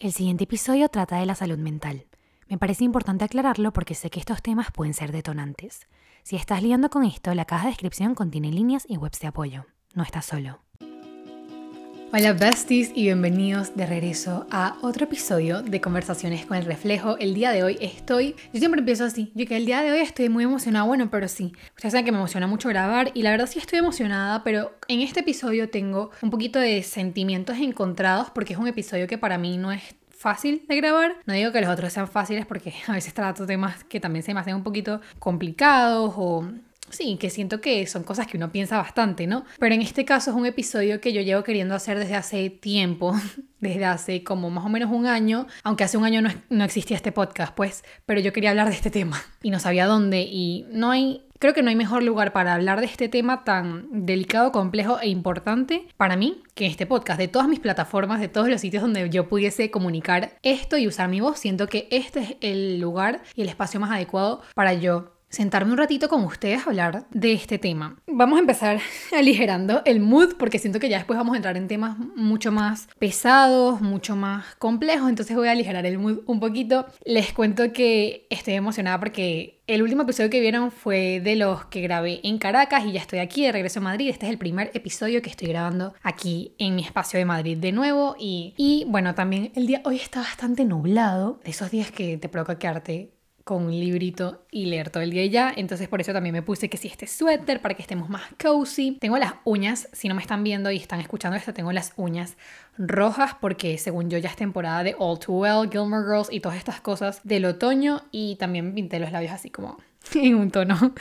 El siguiente episodio trata de la salud mental. Me parece importante aclararlo porque sé que estos temas pueden ser detonantes. Si estás liando con esto, la caja de descripción contiene líneas y webs de apoyo. No estás solo. Hola besties y bienvenidos de regreso a otro episodio de Conversaciones con el Reflejo. El día de hoy estoy, yo siempre empiezo así, yo que el día de hoy estoy muy emocionada, bueno, pero sí, ustedes saben que me emociona mucho grabar y la verdad sí estoy emocionada, pero en este episodio tengo un poquito de sentimientos encontrados porque es un episodio que para mí no es fácil de grabar. No digo que los otros sean fáciles porque a veces trato temas que también se me hacen un poquito complicados o Sí, que siento que son cosas que uno piensa bastante, ¿no? Pero en este caso es un episodio que yo llevo queriendo hacer desde hace tiempo, desde hace como más o menos un año, aunque hace un año no, no existía este podcast, pues, pero yo quería hablar de este tema y no sabía dónde y no hay Creo que no hay mejor lugar para hablar de este tema tan delicado, complejo e importante para mí que este podcast. De todas mis plataformas, de todos los sitios donde yo pudiese comunicar esto y usar mi voz, siento que este es el lugar y el espacio más adecuado para yo sentarme un ratito con ustedes a hablar de este tema. Vamos a empezar aligerando el mood porque siento que ya después vamos a entrar en temas mucho más pesados, mucho más complejos, entonces voy a aligerar el mood un poquito. Les cuento que estoy emocionada porque el último episodio que vieron fue de los que grabé en Caracas y ya estoy aquí de regreso a Madrid. Este es el primer episodio que estoy grabando aquí en mi espacio de Madrid de nuevo y, bueno, también el día hoy está bastante nublado, de esos días que te provoca quedarte con un librito y leer todo el día y ya. Entonces por eso también me puse que si este suéter para que estemos más cozy. Tengo las uñas, si no me están viendo y están escuchando esto, tengo las uñas rojas porque según yo ya es temporada de All Too Well, Gilmore Girls y todas estas cosas del otoño y también pinté los labios así como en un tono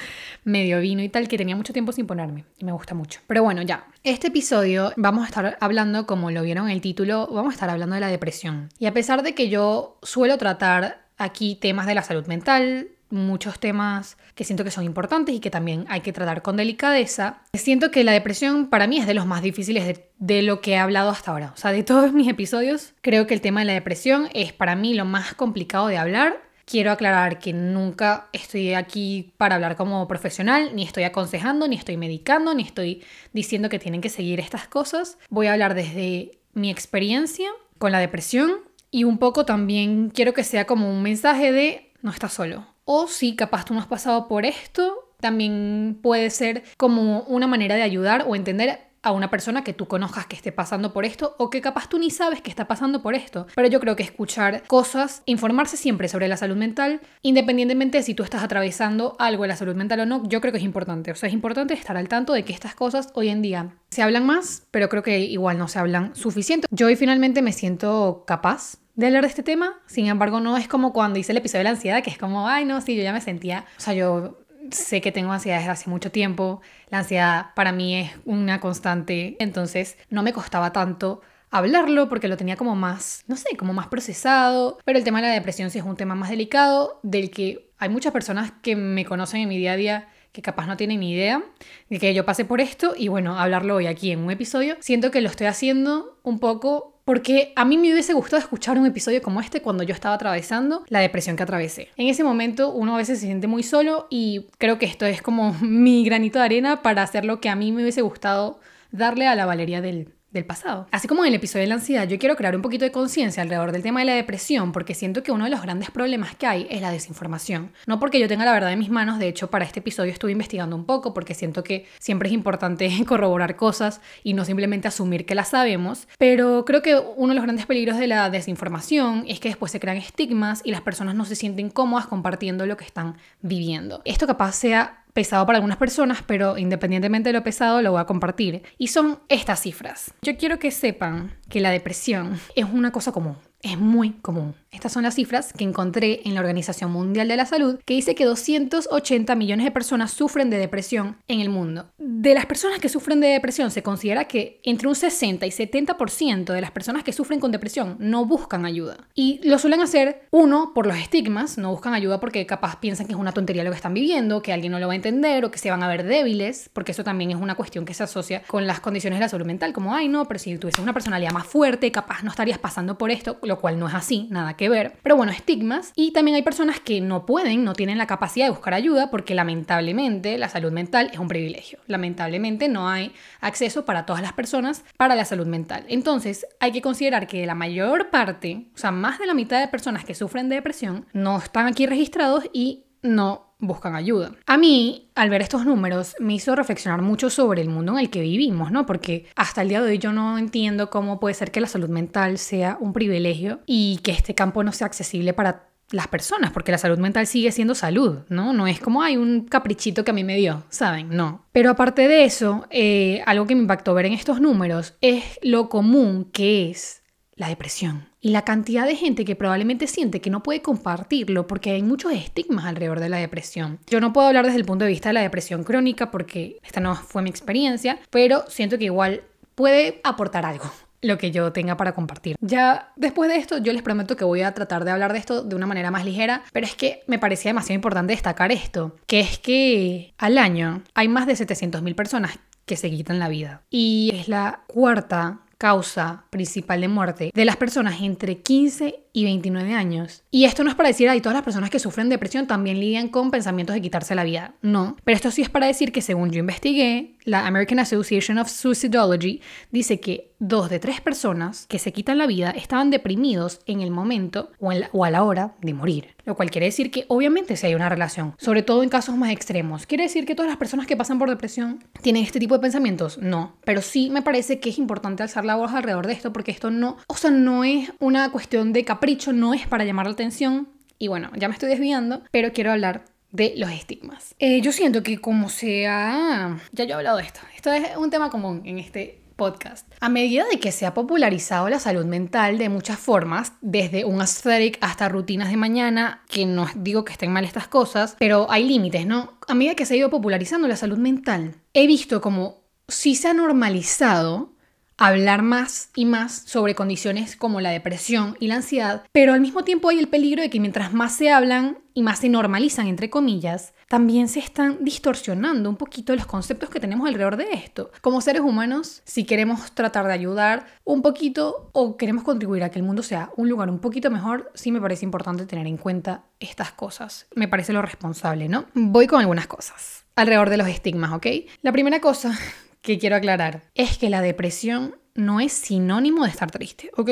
medio vino y tal que tenía mucho tiempo sin ponerme y me gusta mucho. Pero bueno, ya. Este episodio vamos a estar hablando, como lo vieron en el título, vamos a estar hablando de la depresión. Y a pesar de que yo suelo tratar aquí temas de la salud mental, muchos temas que siento que son importantes y que también hay que tratar con delicadeza. Siento que la depresión para mí es de los más difíciles de, lo que he hablado hasta ahora. O sea, de todos mis episodios, creo que el tema de la depresión es para mí lo más complicado de hablar. Quiero aclarar que nunca estoy aquí para hablar como profesional, ni estoy aconsejando, ni estoy medicando, ni estoy diciendo que tienen que seguir estas cosas. Voy a hablar desde mi experiencia con la depresión, y un poco también quiero que sea como un mensaje de no estás solo. O si capaz tú no has pasado por esto, también puede ser como una manera de ayudar o entender a una persona que tú conozcas que esté pasando por esto o que capaz tú ni sabes que está pasando por esto. Pero yo creo que escuchar cosas, informarse siempre sobre la salud mental, independientemente de si tú estás atravesando algo de la salud mental o no, yo creo que es importante. O sea, es importante estar al tanto de que estas cosas hoy en día se hablan más, pero creo que igual no se hablan suficiente. Yo hoy finalmente me siento capaz de hablar de este tema, sin embargo no es como cuando hice el episodio de la ansiedad, que es como, ay no, sí, yo ya me sentía, o sea, yo sé que tengo ansiedad desde hace mucho tiempo, la ansiedad para mí es una constante, entonces no me costaba tanto hablarlo porque lo tenía como más, no sé, como más procesado, pero el tema de la depresión sí es un tema más delicado del que hay muchas personas que me conocen en mi día a día que capaz no tienen ni idea de que yo pasé por esto. Y bueno, hablarlo hoy aquí en un episodio, siento que lo estoy haciendo un poco porque a mí me hubiese gustado escuchar un episodio como este cuando yo estaba atravesando la depresión que atravesé. En ese momento uno a veces se siente muy solo y creo que esto es como mi granito de arena para hacer lo que a mí me hubiese gustado darle a la Valeria del del pasado. Así como en el episodio de la ansiedad, yo quiero crear un poquito de conciencia alrededor del tema de la depresión porque siento que uno de los grandes problemas que hay es la desinformación. No porque yo tenga la verdad en mis manos, de hecho para este episodio estuve investigando un poco porque siento que siempre es importante corroborar cosas y no simplemente asumir que las sabemos, pero creo que uno de los grandes peligros de la desinformación es que después se crean estigmas y las personas no se sienten cómodas compartiendo lo que están viviendo. Esto capaz sea pesado para algunas personas, pero independientemente de lo pesado lo voy a compartir. Y son estas cifras. Yo quiero que sepan que la depresión es una cosa común, es muy común. Estas son las cifras que encontré en la Organización Mundial de la Salud, que dice que 280 millones de personas sufren de depresión en el mundo. De las personas que sufren de depresión, se considera que entre un 60 y 70% de las personas que sufren con depresión no buscan ayuda. Y lo suelen hacer, uno, por los estigmas, no buscan ayuda porque capaz piensan que es una tontería lo que están viviendo, que alguien no lo va a entender o que se van a ver débiles, porque eso también es una cuestión que se asocia con las condiciones de la salud mental, como, ay, no, pero si tuvieses una personalidad más fuerte, capaz no estarías pasando por esto, lo cual no es así, nada que ver. Pero bueno, estigmas. Y también hay personas que no pueden, no tienen la capacidad de buscar ayuda porque lamentablemente la salud mental es un privilegio. Lamentablemente no hay acceso para todas las personas para la salud mental. Entonces hay que considerar que la mayor parte, o sea, más de la mitad de personas que sufren de depresión no están aquí registrados y no buscan ayuda. A mí, al ver estos números, me hizo reflexionar mucho sobre el mundo en el que vivimos, ¿no? Porque hasta el día de hoy yo no entiendo cómo puede ser que la salud mental sea un privilegio y que este campo no sea accesible para las personas, porque la salud mental sigue siendo salud, ¿no? No es como hay un caprichito que a mí me dio, ¿saben? No. Pero aparte de eso, eh, algo que me impactó ver en estos números es lo común que es la depresión y la cantidad de gente que probablemente siente que no puede compartirlo porque hay muchos estigmas alrededor de la depresión. Yo no puedo hablar desde el punto de vista de la depresión crónica porque esta no fue mi experiencia, pero siento que igual puede aportar algo lo que yo tenga para compartir. Ya después de esto, yo les prometo que voy a tratar de hablar de esto de una manera más ligera, pero es que me parecía demasiado importante destacar esto, que es que al año hay más de 700.000 personas que se quitan la vida. Y es la cuarta causa principal de muerte de las personas entre 15 y 29 años. Y esto no es para decir, ay, todas las personas que sufren depresión también lidian con pensamientos de quitarse la vida. No. Pero esto sí es para decir que según yo investigué, la American Association of Suicidology dice que dos de tres personas que se quitan la vida estaban deprimidos en el momento o, o a la hora de morir. Lo cual quiere decir que obviamente si hay una relación, sobre todo en casos más extremos. ¿Quiere decir que todas las personas que pasan por depresión tienen este tipo de pensamientos? No. Pero sí me parece que es importante alzar la voz alrededor de esto porque esto no, o sea, no es una cuestión de capricho, no es para llamar la atención. Y bueno, ya me estoy desviando, pero quiero hablar de los estigmas. Eh, yo siento que como sea... Ya yo he hablado de esto. Esto es un tema común en este podcast. A medida de que se ha popularizado la salud mental de muchas formas, desde un aesthetic hasta rutinas de mañana, que no digo que estén mal estas cosas, pero hay límites, ¿no? A medida que se ha ido popularizando la salud mental, he visto como si se ha normalizado hablar más y más sobre condiciones como la depresión y la ansiedad, pero al mismo tiempo hay el peligro de que mientras más se hablan y más se normalizan, entre comillas, también se están distorsionando un poquito los conceptos que tenemos alrededor de esto. Como seres humanos, si queremos tratar de ayudar un poquito o queremos contribuir a que el mundo sea un lugar un poquito mejor, sí me parece importante tener en cuenta estas cosas. Me parece lo responsable, ¿no? Voy con algunas cosas alrededor de los estigmas, ¿ok? La primera cosa que quiero aclarar es que la depresión no es sinónimo de estar triste, ¿ok?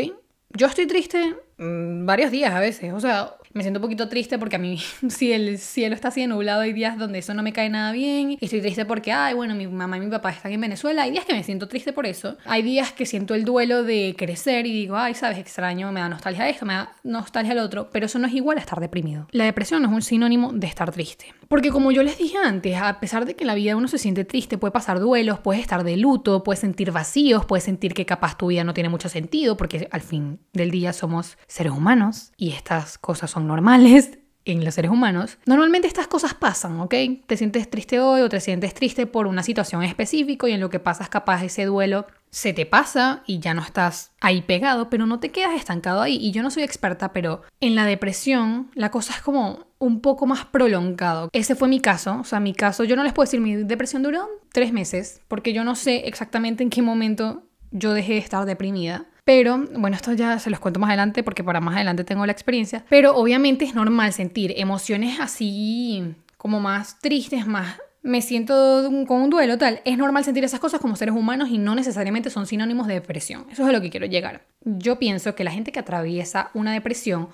Yo estoy triste mm, varios días a veces, o sea, me siento un poquito triste porque a mí, si el cielo está así nublado, hay días donde eso no me cae nada bien. Y estoy triste porque, ay, bueno, mi mamá y mi papá están en Venezuela. Hay días que me siento triste por eso. Hay días que siento el duelo de crecer y digo, ay, sabes, extraño, me da nostalgia esto, me da nostalgia el otro. Pero eso no es igual a estar deprimido. La depresión no es un sinónimo de estar triste. Porque como yo les dije antes, a pesar de que en la vida uno se siente triste, puede pasar duelos, puedes estar de luto, puedes sentir vacíos, puedes sentir que capaz tu vida no tiene mucho sentido, porque al fin del día somos seres humanos y estas cosas son normales en los seres humanos, normalmente estas cosas pasan, ¿ok? Te sientes triste hoy o te sientes triste por una situación específica y en lo que pasas capaz ese duelo se te pasa y ya no estás ahí pegado, pero no te quedas estancado ahí. Y yo no soy experta, pero en la depresión la cosa es como un poco más prolongado. Ese fue mi caso, o sea, mi caso, yo no les puedo decir, mi depresión duró tres meses, porque yo no sé exactamente en qué momento yo dejé de estar deprimida. Pero, bueno, esto ya se los cuento más adelante porque para más adelante tengo la experiencia. Pero obviamente es normal sentir emociones así como más tristes, más me siento con un duelo, tal. Es normal sentir esas cosas como seres humanos y no necesariamente son sinónimos de depresión. Eso es a lo que quiero llegar. Yo pienso que la gente que atraviesa una depresión,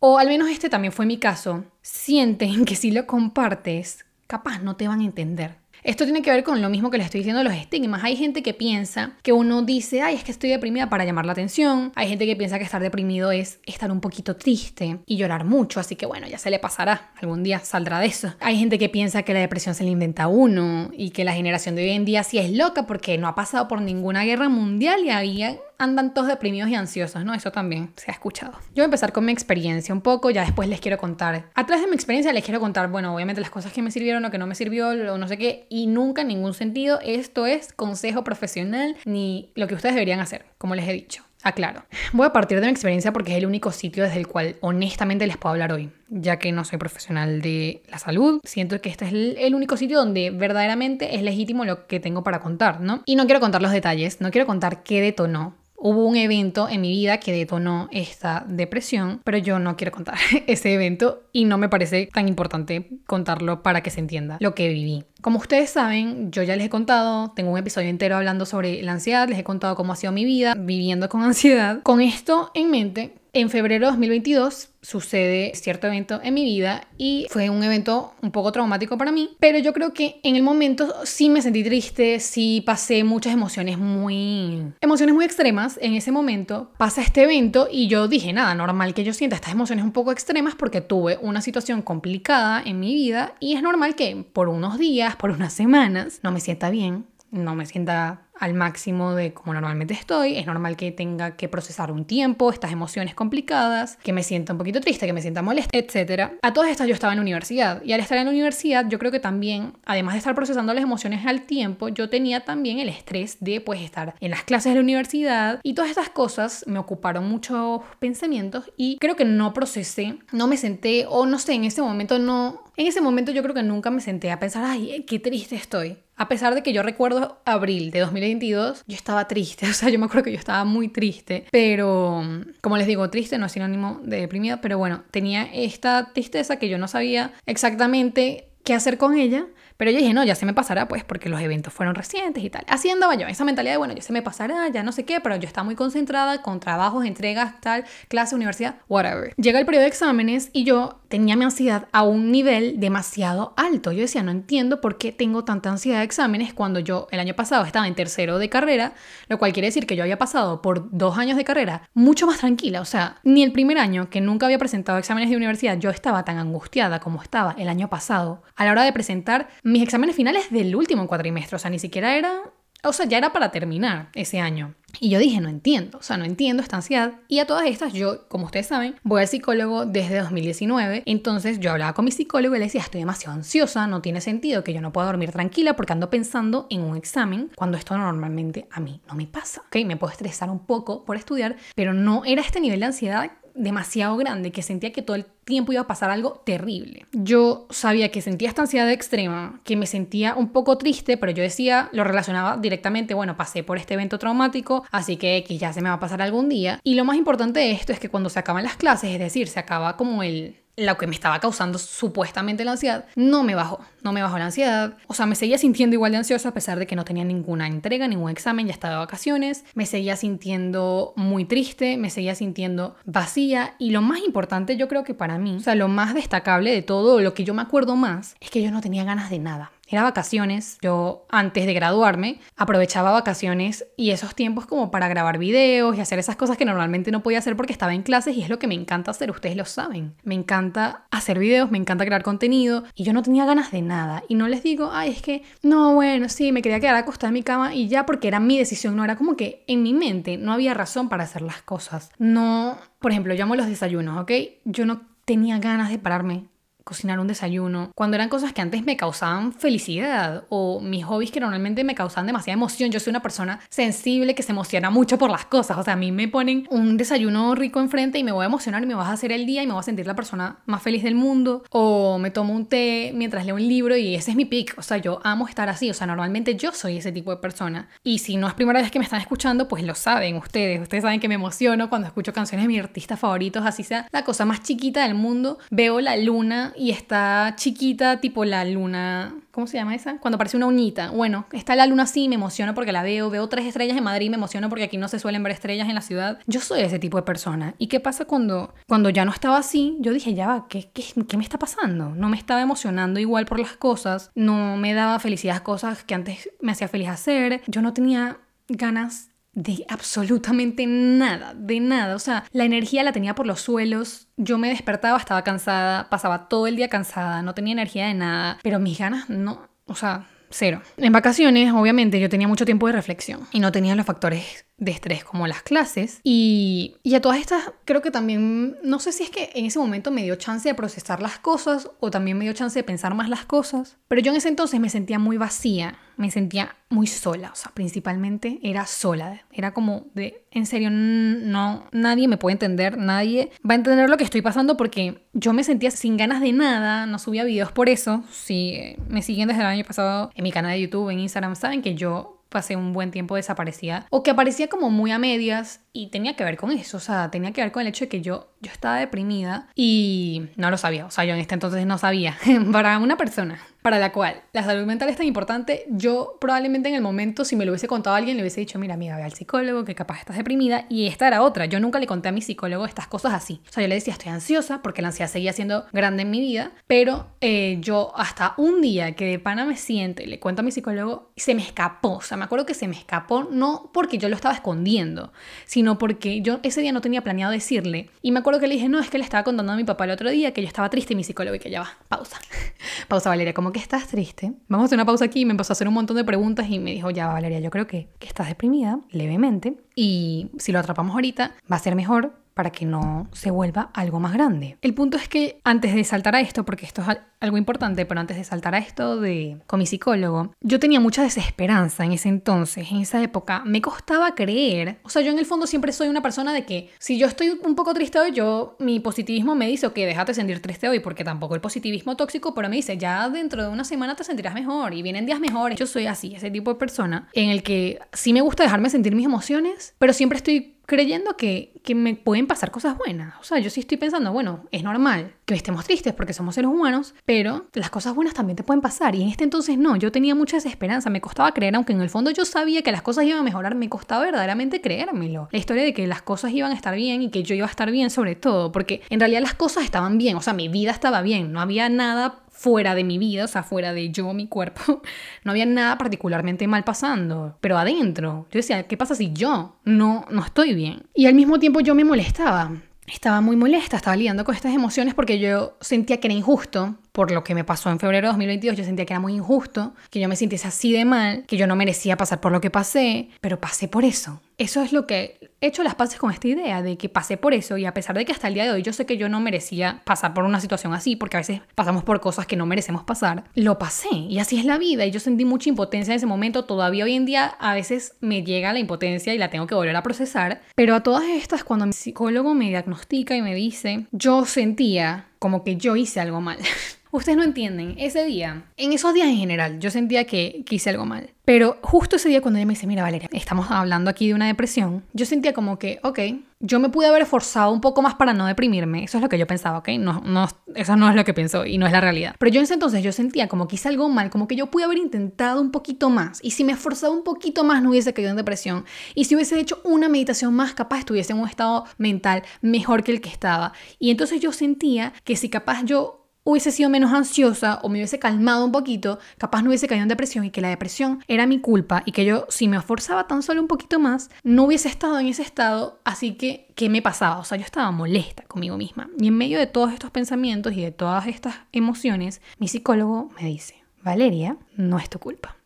o al menos este también fue mi caso, sienten que si lo compartes, capaz no te van a entender. Esto tiene que ver con lo mismo que les estoy diciendo de los estigmas. Hay gente que piensa que uno dice, ay, es que estoy deprimida para llamar la atención. Hay gente que piensa que estar deprimido es estar un poquito triste y llorar mucho, así que bueno, ya se le pasará. Algún día saldrá de eso. Hay gente que piensa que la depresión se le inventa uno y que la generación de hoy en día sí es loca porque no ha pasado por ninguna guerra mundial y ahí andan todos deprimidos y ansiosos, ¿no? Eso también se ha escuchado. Yo voy a empezar con mi experiencia un poco, ya después les quiero contar. A través de mi experiencia les quiero contar, bueno, obviamente las cosas que me sirvieron o que no me sirvió, o no sé qué, y nunca en ningún sentido esto es consejo profesional ni lo que ustedes deberían hacer, como les he dicho. Aclaro. Voy a partir de mi experiencia porque es el único sitio desde el cual honestamente les puedo hablar hoy, ya que no soy profesional de la salud. Siento que este es el, único sitio donde verdaderamente es legítimo lo que tengo para contar, ¿no? Y no quiero contar los detalles, no quiero contar qué detonó hubo un evento en mi vida que detonó esta depresión, pero yo no quiero contar ese evento y no me parece tan importante contarlo para que se entienda lo que viví. Como ustedes saben, yo ya les he contado, tengo un episodio entero hablando sobre la ansiedad, les he contado cómo ha sido mi vida viviendo con ansiedad. Con esto en mente, en febrero de 2022 sucede cierto evento en mi vida y fue un evento un poco traumático para mí, pero yo creo que en el momento sí me sentí triste, sí pasé muchas emociones muy emociones muy extremas en ese momento. Pasa este evento y yo dije, nada, normal que yo sienta estas emociones un poco extremas porque tuve una situación complicada en mi vida y es normal que por unos días, por unas semanas no me sienta bien, no me sienta al máximo de como normalmente estoy. Es normal que tenga que procesar un tiempo, estas emociones complicadas, que me sienta un poquito triste, que me sienta molesta, etc. A todas estas yo estaba en la universidad y al estar en la universidad yo creo que también, además de estar procesando las emociones al tiempo, yo tenía también el estrés de pues estar en las clases de la universidad y todas estas cosas me ocuparon muchos pensamientos y creo que no procesé, no me senté o no sé, en ese momento no, en ese momento yo creo que nunca me senté a pensar, ay, qué triste estoy. A pesar de que yo recuerdo abril de 2022, yo estaba triste, o sea, yo me acuerdo que yo estaba muy triste, pero como les digo, triste no es sinónimo de deprimida, pero bueno, tenía esta tristeza que yo no sabía exactamente qué hacer con ella, pero yo dije, no, ya se me pasará, pues, porque los eventos fueron recientes y tal. Así andaba yo, esa mentalidad de, bueno, ya se me pasará, ya no sé qué, pero yo estaba muy concentrada con trabajos, entregas, tal, clase, universidad, whatever. Llega el periodo de exámenes y yo tenía mi ansiedad a un nivel demasiado alto. Yo decía, no entiendo por qué tengo tanta ansiedad de exámenes cuando yo el año pasado estaba en tercero de carrera, lo cual quiere decir que yo había pasado por dos años de carrera mucho más tranquila. O sea, ni el primer año, que nunca había presentado exámenes de universidad, yo estaba tan angustiada como estaba el año pasado a la hora de presentar mis exámenes finales del último cuatrimestre, o sea, ni siquiera era, o sea, ya era para terminar ese año. Y yo dije, no entiendo, o sea, no entiendo esta ansiedad. Y a todas estas, yo, como ustedes saben, voy al psicólogo desde 2019. Entonces yo hablaba con mi psicólogo y le decía, estoy demasiado ansiosa, no tiene sentido que yo no pueda dormir tranquila porque ando pensando en un examen cuando esto normalmente a mí no me pasa. ¿Ok? Me puedo estresar un poco por estudiar, pero no era este nivel de ansiedad demasiado grande que sentía que todo el tiempo iba a pasar algo terrible. Yo sabía que sentía esta ansiedad extrema, que me sentía un poco triste, pero yo decía, lo relacionaba directamente, bueno, pasé por este evento traumático, así que X ya se me va a pasar algún día. Y lo más importante de esto es que cuando se acaban las clases, es decir, se acaba como el lo que me estaba causando supuestamente la ansiedad, no me bajó, no me bajó la ansiedad. O sea, me seguía sintiendo igual de ansiosa a pesar de que no tenía ninguna entrega, ningún examen, ya estaba de vacaciones. Me seguía sintiendo muy triste, me seguía sintiendo vacía. Y lo más importante yo creo que para mí, o sea, lo más destacable de todo, lo que yo me acuerdo más, es que yo no tenía ganas de nada. Era vacaciones, yo antes de graduarme aprovechaba vacaciones y esos tiempos como para grabar videos y hacer esas cosas que normalmente no podía hacer porque estaba en clases y es lo que me encanta hacer, ustedes lo saben. Me encanta hacer videos, me encanta crear contenido y yo no tenía ganas de nada y no les digo, ay, es que no, bueno, sí, me quería quedar acostada en mi cama y ya porque era mi decisión, no era como que en mi mente no había razón para hacer las cosas. No, por ejemplo, llamo los desayunos, ¿ok? Yo no tenía ganas de pararme cocinar un desayuno, cuando eran cosas que antes me causaban felicidad o mis hobbies que normalmente me causaban demasiada emoción. Yo soy una persona sensible que se emociona mucho por las cosas. O sea, a mí me ponen un desayuno rico enfrente y me voy a emocionar y me vas a hacer el día y me voy a sentir la persona más feliz del mundo. O me tomo un té mientras leo un libro y ese es mi pick. O sea, yo amo estar así. O sea, normalmente yo soy ese tipo de persona. Y si no es primera vez que me están escuchando, pues lo saben ustedes. Ustedes saben que me emociono cuando escucho canciones de mis artistas favoritos, así sea la cosa más chiquita del mundo. Veo la luna y está chiquita, tipo la luna. ¿Cómo se llama esa? Cuando aparece una uñita. Bueno, está la luna así, me emociono porque la veo. Veo tres estrellas en Madrid, me emociono porque aquí no se suelen ver estrellas en la ciudad. Yo soy ese tipo de persona. ¿Y qué pasa cuando, cuando ya no estaba así? Yo dije, ya va, ¿qué, qué, qué me está pasando? No me estaba emocionando igual por las cosas. No me daba felicidad cosas que antes me hacía feliz hacer. Yo no tenía ganas de absolutamente nada, de nada. O sea, la energía la tenía por los suelos. Yo me despertaba, estaba cansada, pasaba todo el día cansada, no tenía energía de nada, pero mis ganas no, o sea, cero. En vacaciones, obviamente, yo tenía mucho tiempo de reflexión y no tenía los factores de estrés como las clases. Y, a todas estas, creo que también, no sé si es que en ese momento me dio chance de procesar las cosas o también me dio chance de pensar más las cosas, pero yo en ese entonces me sentía muy vacía, me sentía muy sola, o sea, principalmente era sola, era como de, en serio, no, nadie me puede entender, nadie va a entender lo que estoy pasando porque yo me sentía sin ganas de nada, no subía videos por eso, si me siguen desde el año pasado en mi canal de YouTube, en Instagram, saben que yo pasé un buen tiempo desaparecida o que aparecía como muy a medias y tenía que ver con eso, o sea, tenía que ver con el hecho de que yo, yo estaba deprimida y no lo sabía, o sea, yo en este entonces no sabía. Para una persona para la cual la salud mental es tan importante, yo probablemente en el momento, si me lo hubiese contado alguien, le hubiese dicho, mira, amiga, ve al psicólogo, que capaz estás deprimida, y esta era otra. Yo nunca le conté a mi psicólogo estas cosas así. O sea, yo le decía, estoy ansiosa, porque la ansiedad seguía siendo grande en mi vida, pero eh, yo hasta un día que de pana me siente, le cuento a mi psicólogo, se me escapó. O sea, me acuerdo que se me escapó, no porque yo lo estaba escondiendo, sino porque yo ese día no tenía planeado decirle. Y me acuerdo que le dije, no, es que le estaba contando a mi papá el otro día que yo estaba triste y mi psicólogo y que ya va, pausa. pausa, Valeria, como que estás triste. Vamos a hacer una pausa aquí. Me empezó a hacer un montón de preguntas y me dijo, ya, Valeria, yo creo que, que estás deprimida levemente y si lo atrapamos ahorita va a ser mejor para que no se vuelva algo más grande. El punto es que antes de saltar a esto, porque esto es algo importante, pero antes de saltar a esto de con mi psicólogo, yo tenía mucha desesperanza en ese entonces, en esa época. Me costaba creer, o sea, yo en el fondo siempre soy una persona de que si yo estoy un poco triste hoy, yo mi positivismo me dice, ok, déjate sentir triste hoy, porque tampoco el positivismo tóxico, pero me dice, ya dentro de una semana te sentirás mejor y vienen días mejores. Yo soy así, ese tipo de persona en el que sí me gusta dejarme sentir mis emociones, pero siempre estoy creyendo que, que, me pueden pasar cosas buenas. O sea, yo sí estoy pensando, bueno, es normal que estemos tristes porque somos seres humanos, pero las cosas buenas también te pueden pasar. Y en este entonces no, yo tenía mucha desesperanza, me costaba creer, aunque en el fondo yo sabía que las cosas iban a mejorar, me costaba verdaderamente creérmelo. La historia de que las cosas iban a estar bien y que yo iba a estar bien sobre todo, porque en realidad las cosas estaban bien, o sea, mi vida estaba bien, no había nada fuera de mi vida, o sea, fuera de yo, mi cuerpo, no había nada particularmente mal pasando. Pero adentro, yo decía, ¿qué pasa si yo no, no estoy bien? Y al mismo tiempo yo me molestaba. Estaba muy molesta, estaba lidiando con estas emociones porque yo sentía que era injusto por lo que me pasó en febrero de 2022, yo sentía que era muy injusto, que yo me sintiese así de mal, que yo no merecía pasar por lo que pasé, pero pasé por eso. Eso es lo que hecho las paces con esta idea de que pasé por eso y a pesar de que hasta el día de hoy yo sé que yo no merecía pasar por una situación así, porque a veces pasamos por cosas que no merecemos pasar, lo pasé y así es la vida. Y yo sentí mucha impotencia en ese momento, todavía hoy en día a veces me llega la impotencia y la tengo que volver a procesar, pero a todas estas cuando mi psicólogo me diagnostica y me dice, yo sentía como que yo hice algo mal. Ustedes no entienden, ese día, en esos días en general, yo sentía que, hice algo mal. Pero justo ese día cuando ella me dice, mira Valeria, estamos hablando aquí de una depresión, yo sentía como que, ok, yo me pude haber esforzado un poco más para no deprimirme. Eso es lo que yo pensaba, ¿ok? No, no, eso no es lo que pienso y no es la realidad. Pero yo en ese entonces yo sentía como que hice algo mal, como que yo pude haber intentado un poquito más. Y si me esforzaba un poquito más no hubiese caído en depresión. Y si hubiese hecho una meditación más, capaz estuviese en un estado mental mejor que el que estaba. Y entonces yo sentía que si capaz yo hubiese sido menos ansiosa o me hubiese calmado un poquito, capaz no hubiese caído en depresión y que la depresión era mi culpa y que yo si me esforzaba tan solo un poquito más, no hubiese estado en ese estado, así que ¿qué me pasaba? O sea, yo estaba molesta conmigo misma. Y en medio de todos estos pensamientos y de todas estas emociones, mi psicólogo me dice, Valeria, no es tu culpa.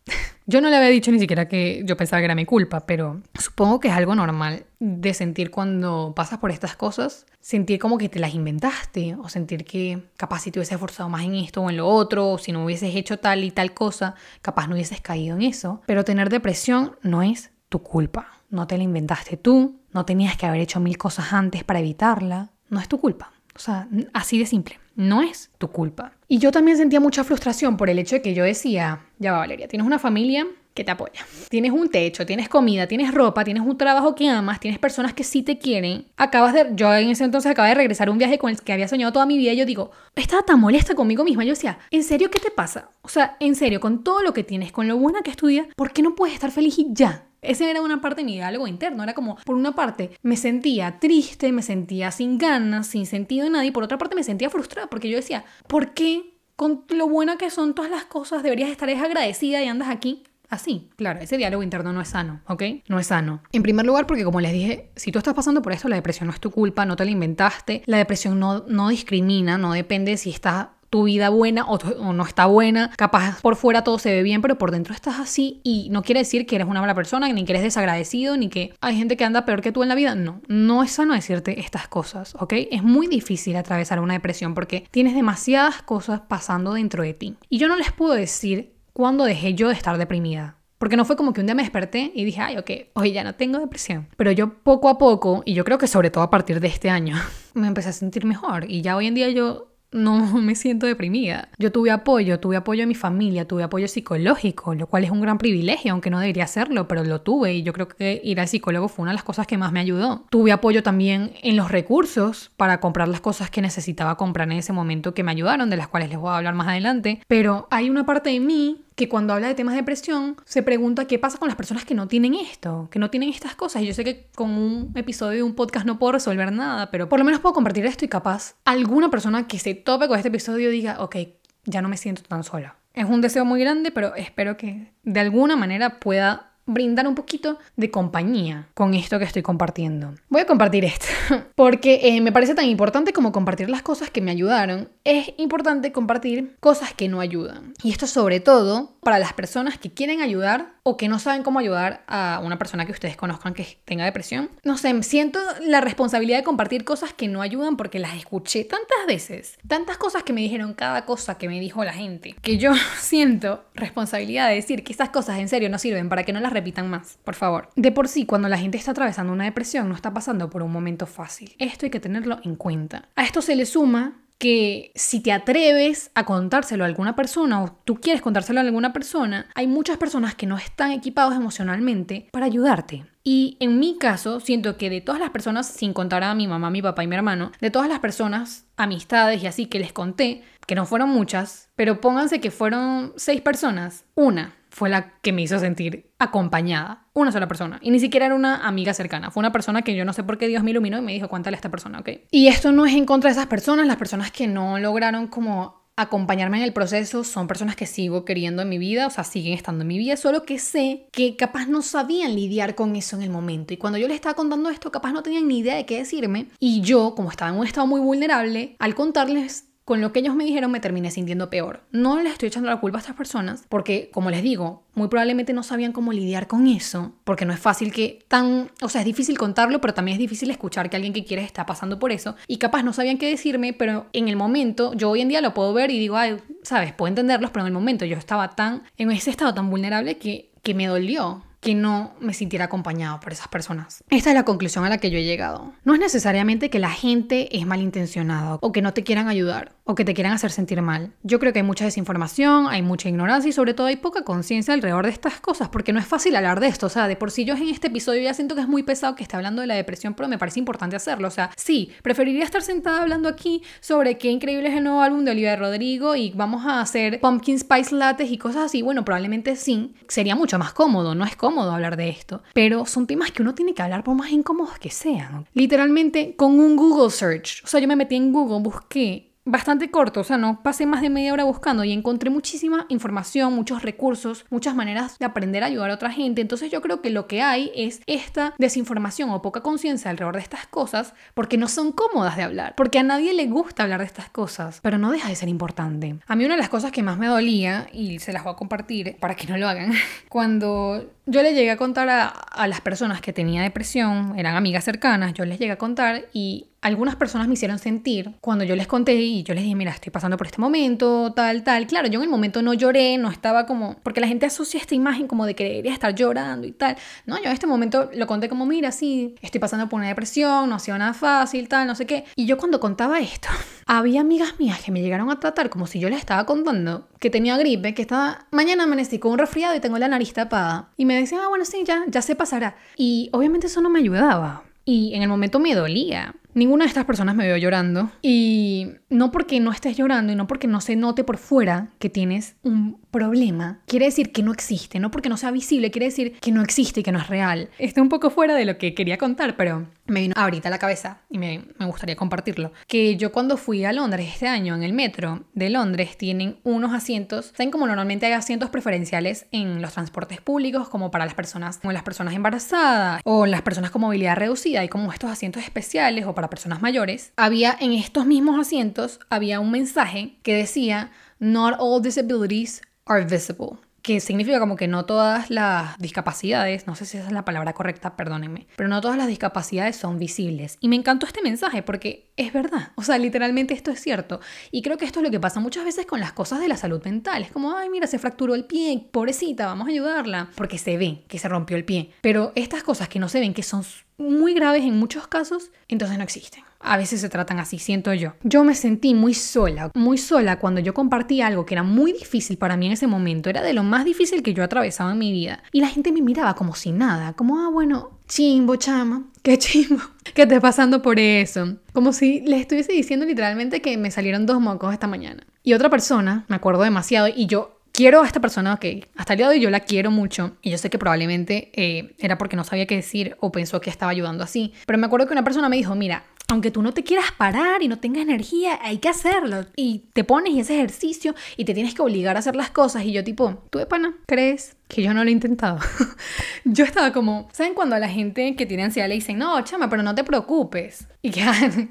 Yo no le había dicho ni siquiera que yo pensaba que era mi culpa, pero supongo que es algo normal de sentir cuando pasas por estas cosas, sentir como que te las inventaste o sentir que capaz si te hubieses esforzado más en esto o en lo otro, o si no hubieses hecho tal y tal cosa, capaz no hubieses caído en eso. Pero tener depresión no es tu culpa, no te la inventaste tú, no tenías que haber hecho mil cosas antes para evitarla, no es tu culpa. O sea, así de simple. No es tu culpa. Y yo también sentía mucha frustración por el hecho de que yo decía, ya va Valeria, tienes una familia que te apoya. Tienes un techo, tienes comida, tienes ropa, tienes un trabajo que amas, tienes personas que sí te quieren. Acabas de, yo en ese entonces acababa de regresar un viaje con el que había soñado toda mi vida y yo digo, estaba tan molesta conmigo misma. Yo decía, ¿en serio qué te pasa? O sea, en serio, con todo lo que tienes, con lo buena que estudias, ¿por qué no puedes estar feliz y ya? Ese era una parte de mi diálogo interno. Era como, por una parte, me sentía triste, me sentía sin ganas, sin sentido en nada. Y por otra parte, me sentía frustrada porque yo decía, ¿por qué con lo buena que son todas las cosas deberías estar agradecida y andas aquí? Así, claro, ese diálogo interno no es sano, ¿ok? No es sano. En primer lugar, porque como les dije, si tú estás pasando por esto, la depresión no es tu culpa, no te la inventaste. La depresión no, no discrimina, no depende si estás tu vida buena o, no está buena. Capaz por fuera todo se ve bien, pero por dentro estás así y no quiere decir que eres una mala persona, ni que eres desagradecido, ni que hay gente que anda peor que tú en la vida. No, no es sano decirte estas cosas, ¿ok? Es muy difícil atravesar una depresión porque tienes demasiadas cosas pasando dentro de ti. Y yo no les puedo decir cuándo dejé yo de estar deprimida. Porque no fue como que un día me desperté y dije, ay, ok, hoy ya no tengo depresión. Pero yo poco a poco, y yo creo que sobre todo a partir de este año, me empecé a sentir mejor. Y ya hoy en día yo no me siento deprimida. Yo tuve apoyo, tuve apoyo de mi familia, tuve apoyo psicológico, lo cual es un gran privilegio, aunque no debería hacerlo, pero lo tuve y yo creo que ir al psicólogo fue una de las cosas que más me ayudó. Tuve apoyo también en los recursos para comprar las cosas que necesitaba comprar en ese momento que me ayudaron, de las cuales les voy a hablar más adelante, pero hay una parte de mí que cuando habla de temas de depresión se pregunta qué pasa con las personas que no tienen esto, que no tienen estas cosas. Y yo sé que con un episodio de un podcast no puedo resolver nada, pero por lo menos puedo compartir esto y capaz alguna persona que se tope con este episodio diga, ok, ya no me siento tan sola. Es un deseo muy grande, pero espero que de alguna manera pueda brindar un poquito de compañía con esto que estoy compartiendo. Voy a compartir esto porque eh, me parece tan importante como compartir las cosas que me ayudaron. Es importante compartir cosas que no ayudan. Y esto sobre todo para las personas que quieren ayudar o que no saben cómo ayudar a una persona que ustedes conozcan que tenga depresión. No sé, siento la responsabilidad de compartir cosas que no ayudan porque las escuché tantas veces, tantas cosas que me dijeron cada cosa que me dijo la gente, que yo siento responsabilidad de decir que estas cosas en serio no sirven para que no las repitan más, por favor. De por sí, cuando la gente está atravesando una depresión, no está pasando por un momento fácil. Esto hay que tenerlo en cuenta. A esto se le suma que si te atreves a contárselo a alguna persona o tú quieres contárselo a alguna persona, hay muchas personas que no están equipados emocionalmente para ayudarte. Y en mi caso, siento que de todas las personas, sin contar a mi mamá, mi papá y mi hermano, de todas las personas, amistades y así que les conté, que no fueron muchas, pero pónganse que fueron seis personas, una fue la que me hizo sentir acompañada. Una sola persona. Y ni siquiera era una amiga cercana. Fue una persona que yo no sé por qué Dios me iluminó y me dijo, cuéntale a esta persona, ¿ok? Y esto no es en contra de esas personas. Las personas que no lograron como acompañarme en el proceso son personas que sigo queriendo en mi vida, o sea, siguen estando en mi vida, solo que sé que capaz no sabían lidiar con eso en el momento. Y cuando yo les estaba contando esto, capaz no tenían ni idea de qué decirme. Y yo, como estaba en un estado muy vulnerable, al contarles con lo que ellos me dijeron me terminé sintiendo peor. No les estoy echando la culpa a estas personas porque, como les digo, muy probablemente no sabían cómo lidiar con eso, porque no es fácil que tan, o sea, es difícil contarlo, pero también es difícil escuchar que alguien que quieres está pasando por eso. Y capaz no sabían qué decirme, pero en el momento, yo hoy en día lo puedo ver y digo, ay, sabes, puedo entenderlos, pero en el momento yo estaba tan, en ese estado tan vulnerable que, que me dolió que no me sintiera acompañado por esas personas. Esta es la conclusión a la que yo he llegado. No es necesariamente que la gente es malintencionada o que no te quieran ayudar o que te quieran hacer sentir mal. Yo creo que hay mucha desinformación, hay mucha ignorancia y sobre todo hay poca conciencia alrededor de estas cosas porque no es fácil hablar de esto. O sea, de por sí yo en este episodio ya siento que es muy pesado que esté hablando de la depresión, pero me parece importante hacerlo. O sea, sí, preferiría estar sentada hablando aquí sobre qué increíble es el nuevo álbum de Olivia Rodrigo y vamos a hacer pumpkin spice lattes y cosas así. Bueno, probablemente sí. Sería mucho más cómodo, no es cómodo hablar de esto. Pero son temas que uno tiene que hablar por más incómodos que sean. Literalmente con un Google search. O sea, yo me metí en Google, busqué bastante corto, o sea, no pasé más de media hora buscando y encontré muchísima información, muchos recursos, muchas maneras de aprender a ayudar a otra gente. Entonces yo creo que lo que hay es esta desinformación o poca conciencia alrededor de estas cosas porque no son cómodas de hablar, porque a nadie le gusta hablar de estas cosas, pero no deja de ser importante. A mí una de las cosas que más me dolía, y se las voy a compartir para que no lo hagan, cuando yo le llegué a contar a, las personas que tenía depresión, eran amigas cercanas, yo les llegué a contar y algunas personas me hicieron sentir cuando yo les conté y yo les dije, mira, estoy pasando por este momento, tal, tal. Claro, yo en el momento no lloré, no estaba como, porque la gente asocia esta imagen como de que debería estar llorando y tal. No, yo en este momento lo conté como, mira, sí, estoy pasando por una depresión, no ha sido nada fácil, tal, no sé qué. Y yo cuando contaba esto, había amigas mías que me llegaron a tratar como si yo les estaba contando que tenía gripe, que estaba, mañana amanecí con un resfriado y tengo la nariz tapada. Y me decían, ah, bueno, sí, ya, ya se pasará. Y obviamente eso no me ayudaba. Y en el momento me dolía. Ninguna de estas personas me vio llorando. Y no porque no estés llorando y no porque no se note por fuera que tienes un problema, quiere decir que no existe. No porque no sea visible, quiere decir que no existe y que no es real. Está un poco fuera de lo que quería contar, pero me vino ahorita a la cabeza y me, gustaría compartirlo. Que yo cuando fui a Londres este año en el metro de Londres tienen unos asientos, ¿saben como normalmente hay asientos preferenciales en los transportes públicos como para las personas como las personas embarazadas o las personas con movilidad reducida, hay como estos asientos especiales o para personas mayores? Había en estos mismos asientos había un mensaje que decía Not all disabilities are visible que significa como que no todas las discapacidades, no sé si esa es la palabra correcta, perdónenme, pero no todas las discapacidades son visibles. Y me encantó este mensaje porque es verdad. O sea, literalmente esto es cierto. Y creo que esto es lo que pasa muchas veces con las cosas de la salud mental. Es como, ay, mira, se fracturó el pie, pobrecita, vamos a ayudarla. Porque se ve que se rompió el pie. Pero estas cosas que no se ven, que son muy graves en muchos casos, entonces no existen. A veces se tratan así, siento yo. Yo me sentí muy sola, muy sola cuando yo compartí algo que era muy difícil para mí en ese momento. Era de lo más difícil que yo atravesaba en mi vida. Y la gente me miraba como si nada, como, ah, bueno, chimbo, chama, qué chimbo, que estés pasando por eso. Como si les estuviese diciendo literalmente que me salieron dos mocos esta mañana. Y otra persona, me acuerdo demasiado, y yo quiero a esta persona, ok, hasta el día de hoy yo la quiero mucho y yo sé que probablemente eh, era porque no sabía qué decir o pensó que estaba ayudando así, pero me acuerdo que una persona me dijo, mira, aunque tú no te quieras parar y no tengas energía, hay que hacerlo. Y te pones ese ejercicio y te tienes que obligar a hacer las cosas. Y yo tipo, ¿tú de pana crees que yo no lo he intentado? yo estaba como, ¿saben cuando a la gente que tiene ansiedad le dicen, no, chama, pero no te preocupes? Y que,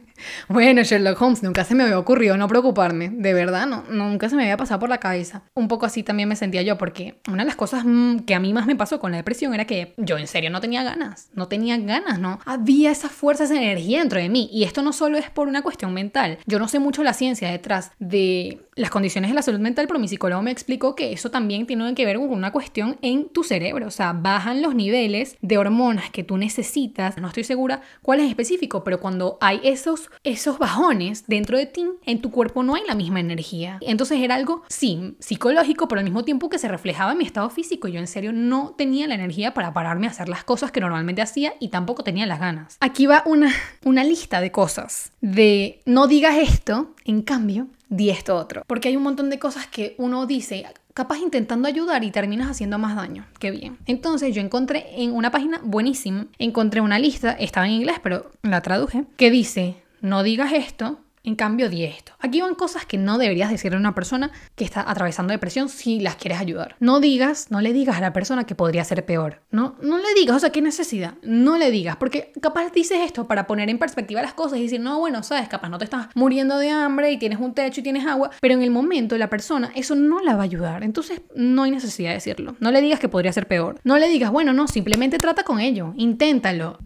bueno, Sherlock Holmes, nunca se me había ocurrido no preocuparme. De verdad, no, nunca se me había pasado por la cabeza. Un poco así también me sentía yo, porque una de las cosas mm, que a mí más me pasó con la depresión era que yo en serio no tenía ganas. No tenía ganas, ¿no? Había esa fuerza, esa energía dentro de mí. Y esto no solo es por una cuestión mental. Yo no sé mucho la ciencia detrás de las condiciones de la salud mental, pero mi psicólogo me explicó que eso también tiene que ver con una cuestión en tu cerebro. O sea, bajan los niveles de hormonas que tú necesitas. No estoy segura cuál es específico, pero cuando hay esos, esos bajones dentro de ti, en tu cuerpo no hay la misma energía. Entonces era algo, sí, psicológico, pero al mismo tiempo que se reflejaba en mi estado físico. Yo en serio no tenía la energía para pararme a hacer las cosas que normalmente hacía y tampoco tenía las ganas. Aquí va una, una lista de cosas. De no digas esto, en cambio, di esto otro. Porque hay un montón de cosas que uno dice, capaz intentando ayudar y terminas haciendo más daño. Qué bien. Entonces yo encontré en una página buenísima, encontré una lista, estaba en inglés, pero la traduje, que dice, no digas esto, en cambio, di esto. Aquí van cosas que no deberías decirle a una persona que está atravesando depresión si las quieres ayudar. No digas, no le digas a la persona que podría ser peor. No, no le digas, o sea, ¿qué necesidad? No le digas, porque capaz dices esto para poner en perspectiva las cosas y decir, no, bueno, sabes, capaz no te estás muriendo de hambre y tienes un techo y tienes agua, pero en el momento la persona eso no la va a ayudar. Entonces, no hay necesidad de decirlo. No le digas que podría ser peor. No le digas, bueno, no, simplemente trata con ello, inténtalo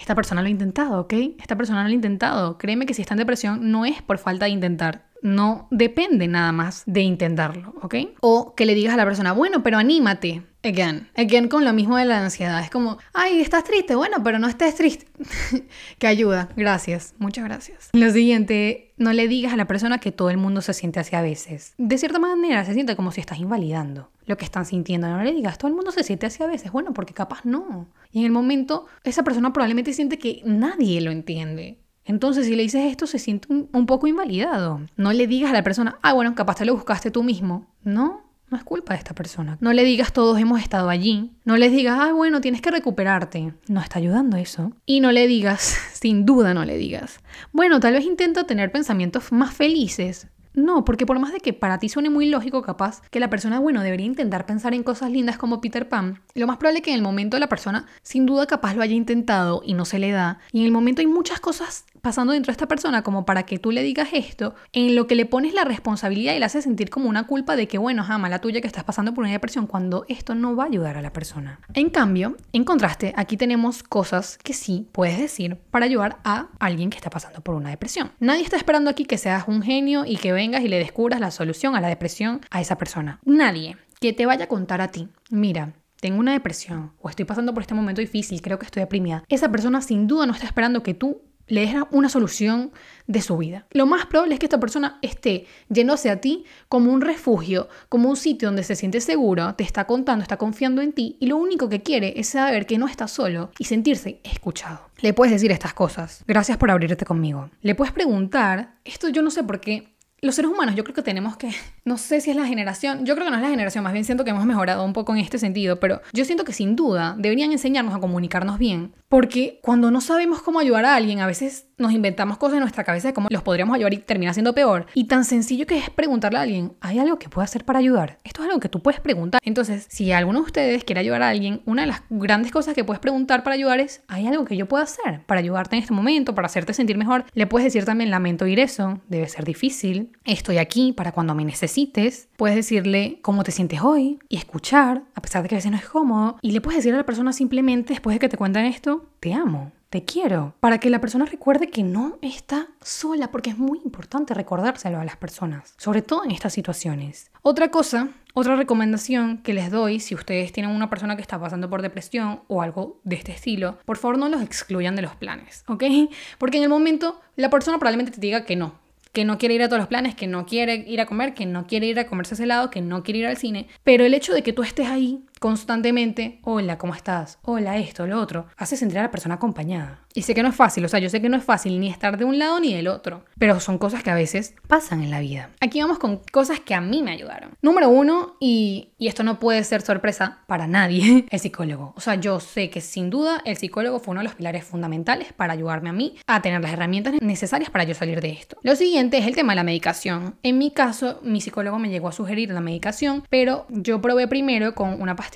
esta persona lo ha intentado, ¿ok? Esta persona lo ha intentado. Créeme que si está en depresión no es por falta de intentar. No depende nada más de intentarlo, ¿ok? O que le digas a la persona, bueno, pero anímate. Again, again con lo mismo de la ansiedad. Es como, ay, estás triste. Bueno, pero no estés triste. que ayuda. Gracias. Muchas gracias. Lo siguiente, no le digas a la persona que todo el mundo se siente así a veces. De cierta manera, se siente como si estás invalidando lo que están sintiendo. No le digas, todo el mundo se siente así a veces. Bueno, porque capaz no. Y en el momento, esa persona probablemente siente que nadie lo entiende. Entonces, si le dices esto, se siente un, un poco invalidado. No le digas a la persona, ah, bueno, capaz te lo buscaste tú mismo. No, no es culpa de esta persona. No le digas todos hemos estado allí. No les digas, ah, bueno, tienes que recuperarte. No está ayudando eso. Y no le digas, sin duda no le digas, bueno, tal vez intenta tener pensamientos más felices. No, porque por más de que para ti suene muy lógico, capaz, que la persona, bueno, debería intentar pensar en cosas lindas como Peter Pan, lo más probable es que en el momento la persona, sin duda, capaz lo haya intentado y no se le da. Y en el momento hay muchas cosas pasando dentro de esta persona como para que tú le digas esto, en lo que le pones la responsabilidad y le haces sentir como una culpa de que, bueno, ama la tuya que estás pasando por una depresión, cuando esto no va a ayudar a la persona. En cambio, en contraste, aquí tenemos cosas que sí puedes decir para ayudar a alguien que está pasando por una depresión. Nadie está esperando aquí que seas un genio y que vengas y le descubras la solución a la depresión a esa persona. Nadie que te vaya a contar a ti, mira, tengo una depresión o estoy pasando por este momento difícil, creo que estoy deprimida. Esa persona sin duda no está esperando que tú le des una solución de su vida. Lo más probable es que esta persona esté yéndose a ti como un refugio, como un sitio donde se siente seguro, te está contando, está confiando en ti y lo único que quiere es saber que no está solo y sentirse escuchado. Le puedes decir estas cosas. Gracias por abrirte conmigo. Le puedes preguntar, esto yo no sé por qué los seres humanos yo creo que tenemos que, no sé si es la generación, yo creo que no es la generación, más bien siento que hemos mejorado un poco en este sentido, pero yo siento que sin duda deberían enseñarnos a comunicarnos bien, porque cuando no sabemos cómo ayudar a alguien, a veces nos inventamos cosas en nuestra cabeza de cómo los podríamos ayudar y termina siendo peor. Y tan sencillo que es preguntarle a alguien, ¿hay algo que pueda hacer para ayudar? Esto es algo que tú puedes preguntar. Entonces, si alguno de ustedes quiere ayudar a alguien, una de las grandes cosas que puedes preguntar para ayudar es, ¿hay algo que yo pueda hacer para ayudarte en este momento, para hacerte sentir mejor? Le puedes decir también, lamento oír eso, debe ser difícil, estoy aquí para cuando me necesites. Puedes decirle cómo te sientes hoy y escuchar, a pesar de que a veces no es cómodo. Y le puedes decir a la persona simplemente, después de que te cuentan esto, te amo. te quiero, para que la persona recuerde que no está sola, porque es muy importante recordárselo a las personas, sobre todo en estas situaciones. Otra cosa, otra recomendación que les doy si ustedes tienen una persona que está pasando por depresión o algo de este estilo, por favor no los excluyan de los planes, ¿ok? Porque en el momento la persona probablemente te diga que no, que no quiere ir a todos los planes, que no quiere ir a comer, que no quiere ir a comerse ese helado, que no quiere ir al cine, pero el hecho de que tú estés ahí constantemente, hola, ¿cómo estás? Hola, esto, lo otro, hace sentir a la persona acompañada. Y sé que no es fácil, o sea, yo sé que no es fácil ni estar de un lado ni del otro, pero son cosas que a veces pasan en la vida. Aquí vamos con cosas que a mí me ayudaron. Número uno, y, y esto no puede ser sorpresa para nadie, el psicólogo. O sea, yo sé que sin duda el psicólogo fue uno de los pilares fundamentales para ayudarme a mí a tener las herramientas necesarias para yo salir de esto. Lo siguiente es el tema de la medicación. En mi caso, mi psicólogo me llegó a sugerir la medicación, pero yo probé primero con una pastilla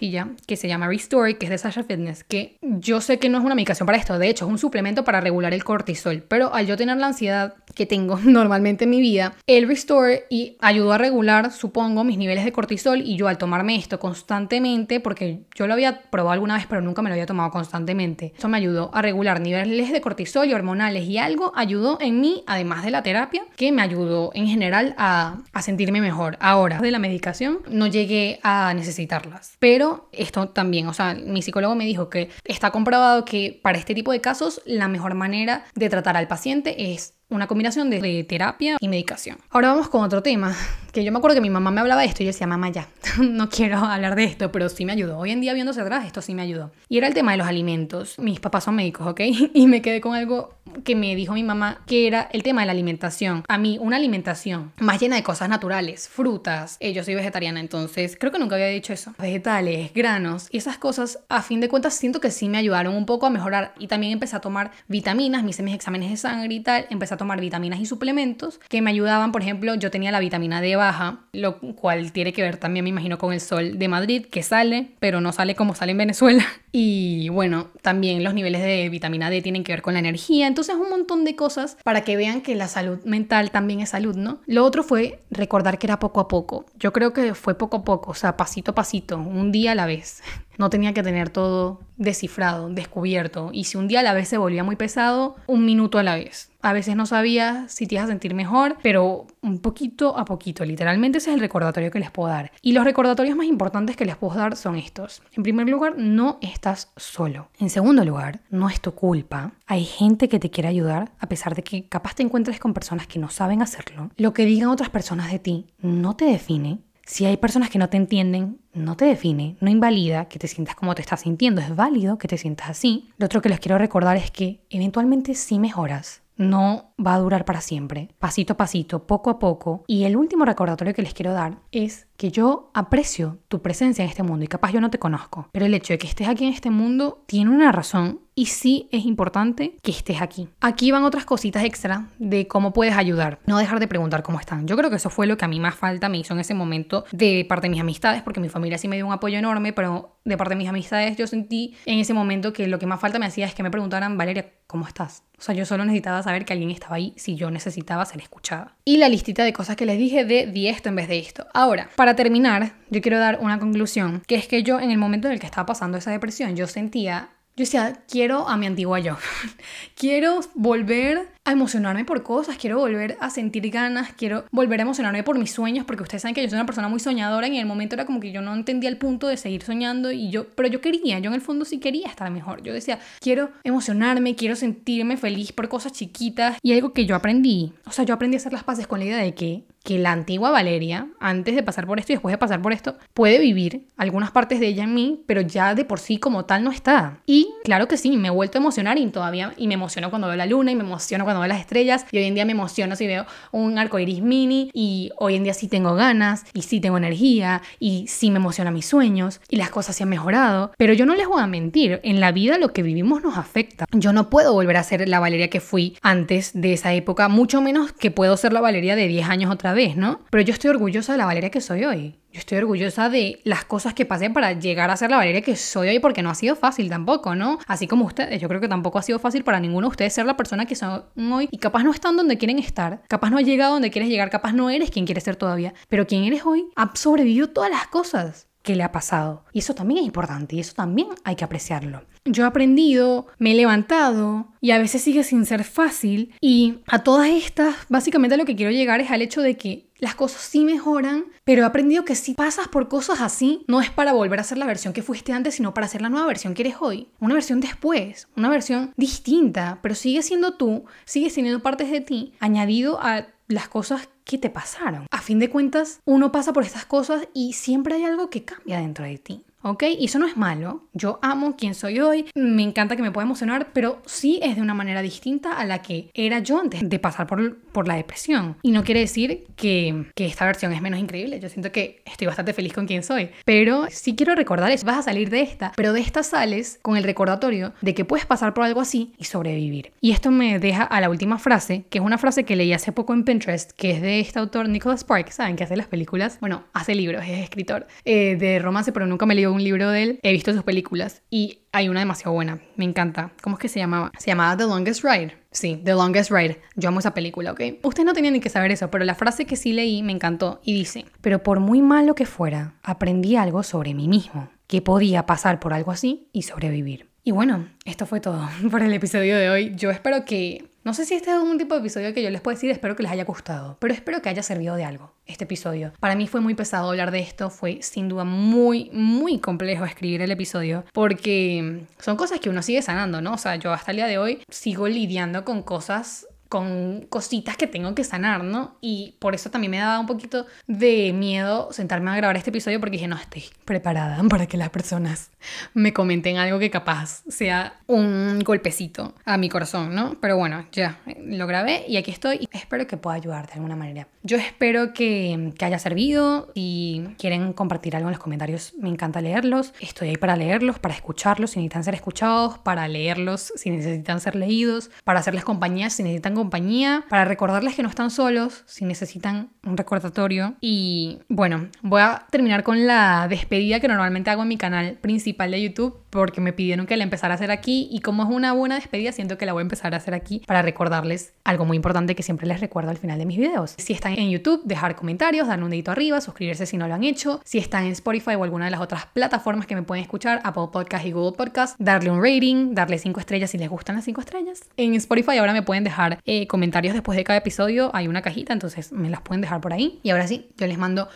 que se llama Restore, que es de Sasha Fitness, que yo sé que no es una medicación para esto, de hecho es un suplemento para regular el cortisol, pero al yo tener la ansiedad que tengo normalmente en mi vida, el Restore y ayudó a regular, supongo, mis niveles de cortisol y yo al tomarme esto constantemente, porque yo lo había probado alguna vez, pero nunca me lo había tomado constantemente, eso me ayudó a regular niveles de cortisol y hormonales y algo ayudó en mí, además de la terapia, que me ayudó en general a, a sentirme mejor. Ahora, de la medicación, no llegué a necesitarlas, pero esto también, o sea, mi psicólogo me dijo que está comprobado que para este tipo de casos la mejor manera de tratar al paciente es una combinación de, terapia y medicación. Ahora vamos con otro tema, que yo me acuerdo que mi mamá me hablaba de esto y yo decía, mamá, ya, no quiero hablar de esto, pero sí me ayudó. Hoy en día viéndose atrás, esto sí me ayudó. Y era el tema de los alimentos. Mis papás son médicos, ¿ok? Y me quedé con algo que me dijo mi mamá, que era el tema de la alimentación. A mí, una alimentación más llena de cosas naturales, frutas. Eh, yo soy vegetariana, entonces creo que nunca había dicho eso. Vegetales, granos y esas cosas, a fin de cuentas, siento que sí me ayudaron un poco a mejorar. Y también empecé a tomar vitaminas, me hice mis exámenes de sangre y tal. Empecé tomar vitaminas y suplementos que me ayudaban. Por ejemplo, yo tenía la vitamina D baja, lo cual tiene que ver también, me imagino, con el sol de Madrid, que sale, pero no sale como sale en Venezuela. Y bueno, también los niveles de vitamina D tienen que ver con la energía. Entonces, un montón de cosas para que vean que la salud mental también es salud, ¿no? Lo otro fue recordar que era poco a poco. Yo creo que fue poco a poco, o sea, pasito a pasito, un día a la vez. No tenía que tener todo descifrado, descubierto. Y si un día a la vez se volvía muy pesado, un minuto a la vez. A veces no sabía si te ibas a sentir mejor, pero un poquito a poquito. Literalmente ese es el recordatorio que les puedo dar. Y los recordatorios más importantes que les puedo dar son estos. En primer lugar, no estás solo. En segundo lugar, no es tu culpa. Hay gente que te quiere ayudar a pesar de que capaz te encuentres con personas que no saben hacerlo. Lo que digan otras personas de ti no te define si hay personas que no te entienden, no te define, no invalida que te sientas como te estás sintiendo, es válido que te sientas así. Lo otro que les quiero recordar es que eventualmente sí mejoras, no va a durar para siempre, pasito a pasito, poco a poco. Y el último recordatorio que les quiero dar es que yo aprecio tu presencia en este mundo y capaz yo no te conozco, pero el hecho de que estés aquí en este mundo tiene una razón y sí es importante que estés aquí. Aquí van otras cositas extra de cómo puedes ayudar. No dejar de preguntar cómo están. Yo creo que eso fue lo que a mí más falta me hizo en ese momento de parte de mis amistades, porque mi familia sí me dio un apoyo enorme, pero de parte de mis amistades yo sentí en ese momento que lo que más falta me hacía es que me preguntaran, Valeria, ¿cómo estás? O sea, yo solo necesitaba saber que alguien estaba ahí si yo necesitaba ser escuchada. Y la listita de cosas que les dije de di esto en vez de esto. Ahora, para terminar, yo quiero dar una conclusión, que es que yo en el momento en el que estaba pasando esa depresión, yo sentía yo decía, quiero a mi antigua yo. quiero volver a emocionarme por cosas, quiero volver a sentir ganas, quiero volver a emocionarme por mis sueños, porque ustedes saben que yo soy una persona muy soñadora y en el momento era como que yo no entendía el punto de seguir soñando y yo, pero yo quería, yo en el fondo sí quería estar mejor. Yo decía, quiero emocionarme, quiero sentirme feliz por cosas chiquitas y algo que yo aprendí, o sea, yo aprendí a hacer las paces con la idea de que que la antigua Valeria, antes de pasar por esto y después de pasar por esto, puede vivir algunas partes de ella en mí, pero ya de por sí como tal no está. Y claro que sí, me he vuelto a emocionar y todavía, y me emociono cuando veo la luna y me emociono cuando veo las estrellas, y hoy en día me emociono si veo un arco iris mini, y hoy en día sí tengo ganas, y sí tengo energía, y sí me emociona mis sueños, y las cosas se han mejorado. Pero yo no les voy a mentir, en la vida lo que vivimos nos afecta. Yo no puedo volver a ser la Valeria que fui antes de esa época, mucho menos que puedo ser la Valeria de 10 años otra vez, ¿no? Pero yo estoy orgullosa de la Valeria que soy hoy. Yo estoy orgullosa de las cosas que pasé para llegar a ser la Valeria que soy hoy, porque no ha sido fácil tampoco, ¿no? Así como ustedes, yo creo que tampoco ha sido fácil para ninguno de ustedes ser la persona que son hoy y capaz no están donde quieren estar, capaz no has llegado donde quieres llegar, capaz no eres quien quieres ser todavía, pero quien eres hoy ha sobrevivido todas las cosas. Que le ha pasado. Y eso también es importante y eso también hay que apreciarlo. Yo he aprendido, me he levantado y a veces sigue sin ser fácil y a todas estas, básicamente lo que quiero llegar es al hecho de que las cosas sí mejoran, pero he aprendido que si pasas por cosas así, no es para volver a ser la versión que fuiste antes, sino para ser la nueva versión que eres hoy. Una versión después, una versión distinta, pero sigue siendo tú, sigue teniendo partes de ti, añadido a las cosas que te pasaron. A fin de cuentas, uno pasa por estas cosas y siempre hay algo que cambia dentro de ti. ¿Ok? Y eso no es malo. Yo amo quien soy hoy, me encanta que me pueda emocionar, pero sí es de una manera distinta a la que era yo antes de pasar por, por la depresión. Y no quiere decir que, que esta versión es menos increíble. Yo siento que estoy bastante feliz con quien soy. Pero sí quiero recordar eso. Vas a salir de esta, pero de esta sales con el recordatorio de que puedes pasar por algo así y sobrevivir. Y esto me deja a la última frase, que es una frase que leí hace poco en Pinterest, que es de este autor Nicholas Sparks, ¿saben? Que hace las películas. Bueno, hace libros, es escritor eh, de romance, pero nunca me leyó un libro de él, he visto sus películas y hay una demasiado buena, me encanta. ¿Cómo es que se llamaba? Se llamaba The Longest Ride. Sí, The Longest Ride. Yo amo esa película, ¿ok? Usted no tenía ni que saber eso, pero la frase que sí leí me encantó y dice, pero por muy malo que fuera, aprendí algo sobre mí mismo, que podía pasar por algo así y sobrevivir. Y bueno, esto fue todo por el episodio de hoy. Yo espero que no sé si este es un tipo de episodio que yo les puedo decir, espero que les haya gustado, pero espero que haya servido de algo este episodio. Para mí fue muy pesado hablar de esto, fue sin duda muy, muy complejo escribir el episodio, porque son cosas que uno sigue sanando, ¿no? O sea, yo hasta el día de hoy sigo lidiando con cosas con cositas que tengo que sanar, ¿no? Y por eso también me daba un poquito de miedo sentarme a grabar este episodio porque dije, no, estoy preparada para que las personas me comenten algo que capaz sea un golpecito a mi corazón, ¿no? Pero bueno, ya lo grabé y aquí estoy y espero que pueda ayudar de alguna manera. Yo espero que, que haya servido. Si quieren compartir algo en los comentarios, me encanta leerlos. Estoy ahí para leerlos, para escucharlos si necesitan ser escuchados, para leerlos si necesitan ser leídos, para hacerles compañía si necesitan compañía, para recordarles que no están solos, si necesitan un recordatorio. Y bueno, voy a terminar con la despedida que normalmente hago en mi canal principal de YouTube porque me pidieron que la empezara a hacer aquí y como es una buena despedida siento que la voy a empezar a hacer aquí para recordarles algo muy importante que siempre les recuerdo al final de mis videos. Si están en YouTube, dejar comentarios, darle un dedito arriba, suscribirse si no lo han hecho. Si están en Spotify o alguna de las otras plataformas que me pueden escuchar, Apple Podcast y Google Podcast, darle un rating, darle 5 estrellas si les gustan las 5 estrellas. En Spotify ahora me pueden dejar comentarios después de cada episodio, hay una cajita, entonces me las pueden dejar por ahí. Y ahora sí, yo les mando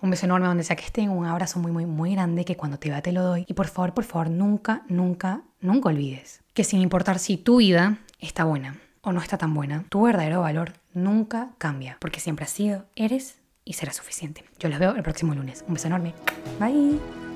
un beso enorme donde sea que estén, un abrazo muy, muy, muy grande que cuando te vea te lo doy. Y por favor, por favor, nunca, nunca, nunca olvides que sin importar si tu vida está buena o no está tan buena, tu verdadero valor nunca cambia, porque siempre has sido, eres y será suficiente. Yo los veo el próximo lunes. Un beso enorme. Bye.